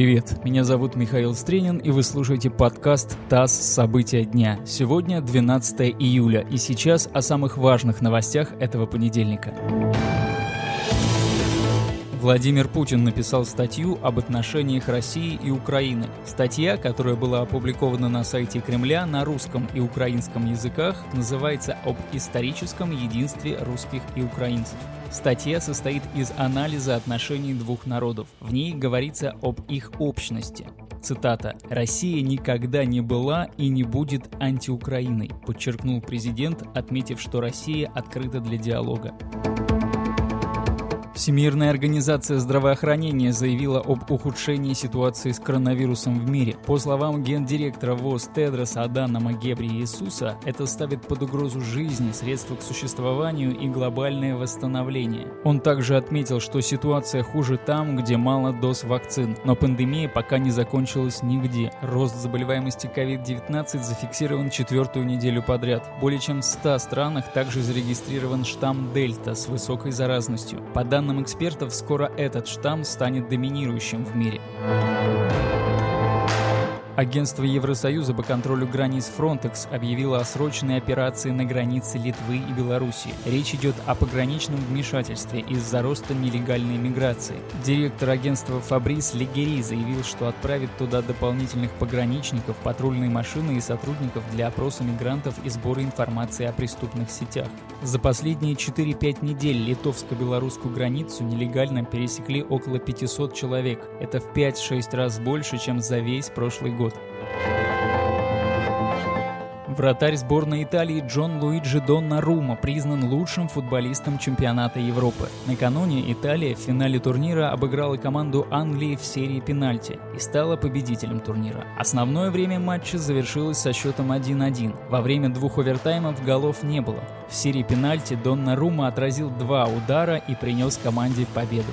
Привет, меня зовут Михаил Стренин, и вы слушаете подкаст «ТАСС. События дня». Сегодня 12 июля, и сейчас о самых важных новостях этого понедельника. Владимир Путин написал статью об отношениях России и Украины. Статья, которая была опубликована на сайте Кремля на русском и украинском языках, называется «Об историческом единстве русских и украинцев». Статья состоит из анализа отношений двух народов. В ней говорится об их общности. Цитата. «Россия никогда не была и не будет антиукраиной», подчеркнул президент, отметив, что Россия открыта для диалога. Всемирная организация здравоохранения заявила об ухудшении ситуации с коронавирусом в мире. По словам гендиректора ВОЗ Тедроса Адана Гебри Иисуса, это ставит под угрозу жизни, средства к существованию и глобальное восстановление. Он также отметил, что ситуация хуже там, где мало доз вакцин, но пандемия пока не закончилась нигде. Рост заболеваемости COVID-19 зафиксирован четвертую неделю подряд. Более чем в 100 странах также зарегистрирован штамм Дельта с высокой заразностью. По данным данным экспертов, скоро этот штамм станет доминирующим в мире. Агентство Евросоюза по контролю границ Frontex объявило о срочной операции на границе Литвы и Беларуси. Речь идет о пограничном вмешательстве из-за роста нелегальной миграции. Директор агентства Фабрис Легери заявил, что отправит туда дополнительных пограничников, патрульные машины и сотрудников для опроса мигрантов и сбора информации о преступных сетях. За последние 4-5 недель литовско-белорусскую границу нелегально пересекли около 500 человек. Это в 5-6 раз больше, чем за весь прошлый год. Вратарь сборной Италии Джон Луиджи Доннарума признан лучшим футболистом чемпионата Европы. Накануне Италия в финале турнира обыграла команду Англии в серии пенальти и стала победителем турнира. Основное время матча завершилось со счетом 1-1. Во время двух овертаймов голов не было. В серии пенальти Доннарума отразил два удара и принес команде победу.